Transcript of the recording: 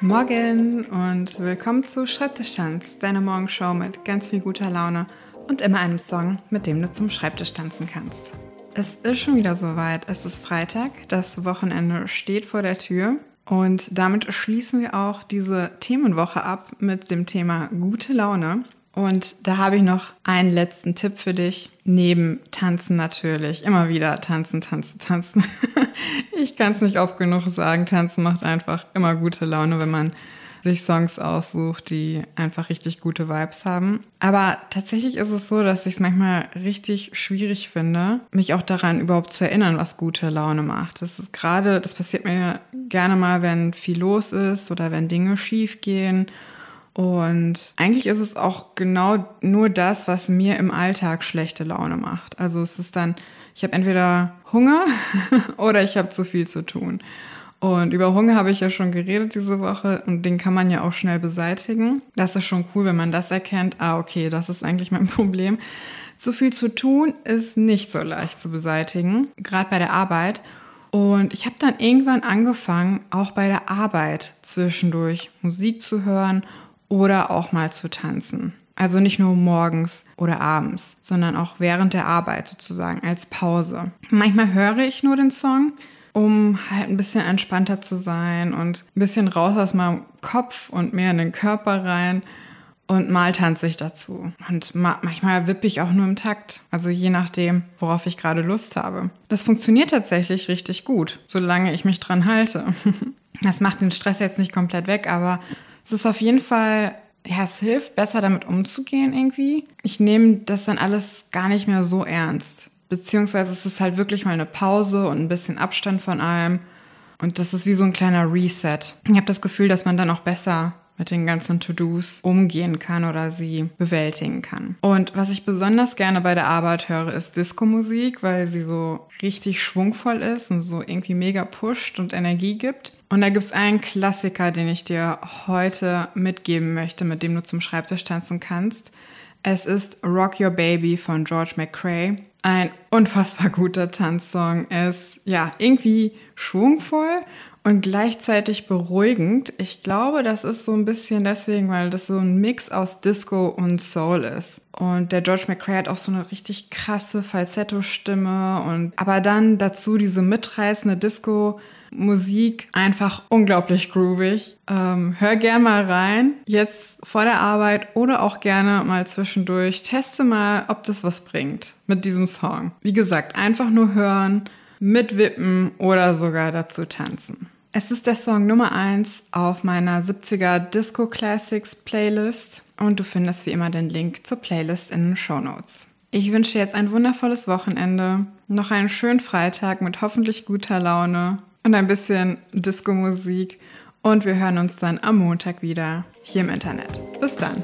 Morgen und willkommen zu Schreibtischtanz, deiner Morgenshow mit ganz viel guter Laune und immer einem Song, mit dem du zum Schreibtisch tanzen kannst. Es ist schon wieder soweit. Es ist Freitag, das Wochenende steht vor der Tür und damit schließen wir auch diese Themenwoche ab mit dem Thema gute Laune. Und da habe ich noch einen letzten Tipp für dich. Neben Tanzen natürlich. Immer wieder tanzen, tanzen, tanzen. ich kann es nicht oft genug sagen. Tanzen macht einfach immer gute Laune, wenn man sich Songs aussucht, die einfach richtig gute Vibes haben. Aber tatsächlich ist es so, dass ich es manchmal richtig schwierig finde, mich auch daran überhaupt zu erinnern, was gute Laune macht. Das ist gerade, das passiert mir gerne mal, wenn viel los ist oder wenn Dinge schief gehen und eigentlich ist es auch genau nur das, was mir im Alltag schlechte Laune macht. Also es ist dann, ich habe entweder Hunger oder ich habe zu viel zu tun. Und über Hunger habe ich ja schon geredet diese Woche und den kann man ja auch schnell beseitigen. Das ist schon cool, wenn man das erkennt. Ah, okay, das ist eigentlich mein Problem. Zu viel zu tun ist nicht so leicht zu beseitigen, gerade bei der Arbeit. Und ich habe dann irgendwann angefangen, auch bei der Arbeit zwischendurch Musik zu hören oder auch mal zu tanzen. Also nicht nur morgens oder abends, sondern auch während der Arbeit sozusagen als Pause. Manchmal höre ich nur den Song, um halt ein bisschen entspannter zu sein und ein bisschen raus aus meinem Kopf und mehr in den Körper rein. Und mal tanze ich dazu. Und manchmal wippe ich auch nur im Takt. Also je nachdem, worauf ich gerade Lust habe. Das funktioniert tatsächlich richtig gut, solange ich mich dran halte. Das macht den Stress jetzt nicht komplett weg, aber es ist auf jeden Fall, ja, es hilft, besser damit umzugehen irgendwie. Ich nehme das dann alles gar nicht mehr so ernst. Beziehungsweise es ist halt wirklich mal eine Pause und ein bisschen Abstand von allem. Und das ist wie so ein kleiner Reset. Ich habe das Gefühl, dass man dann auch besser mit den ganzen To-Dos umgehen kann oder sie bewältigen kann. Und was ich besonders gerne bei der Arbeit höre, ist Disco-Musik, weil sie so richtig schwungvoll ist und so irgendwie mega pusht und Energie gibt. Und da gibt es einen Klassiker, den ich dir heute mitgeben möchte, mit dem du zum Schreibtisch tanzen kannst. Es ist Rock Your Baby von George McCrae. Ein unfassbar guter Tanzsong. Er ist ja irgendwie schwungvoll und gleichzeitig beruhigend. Ich glaube, das ist so ein bisschen deswegen, weil das so ein Mix aus Disco und Soul ist. Und der George McCrae hat auch so eine richtig krasse Falsetto-Stimme und aber dann dazu diese mitreißende Disco Musik einfach unglaublich groovig. Ähm, hör gerne mal rein, jetzt vor der Arbeit oder auch gerne mal zwischendurch. Teste mal, ob das was bringt mit diesem Song. Wie gesagt, einfach nur hören, mitwippen oder sogar dazu tanzen. Es ist der Song Nummer 1 auf meiner 70er Disco Classics Playlist und du findest wie immer den Link zur Playlist in den Show Notes. Ich wünsche jetzt ein wundervolles Wochenende, noch einen schönen Freitag mit hoffentlich guter Laune und ein bisschen Disco-Musik und wir hören uns dann am Montag wieder hier im Internet. Bis dann.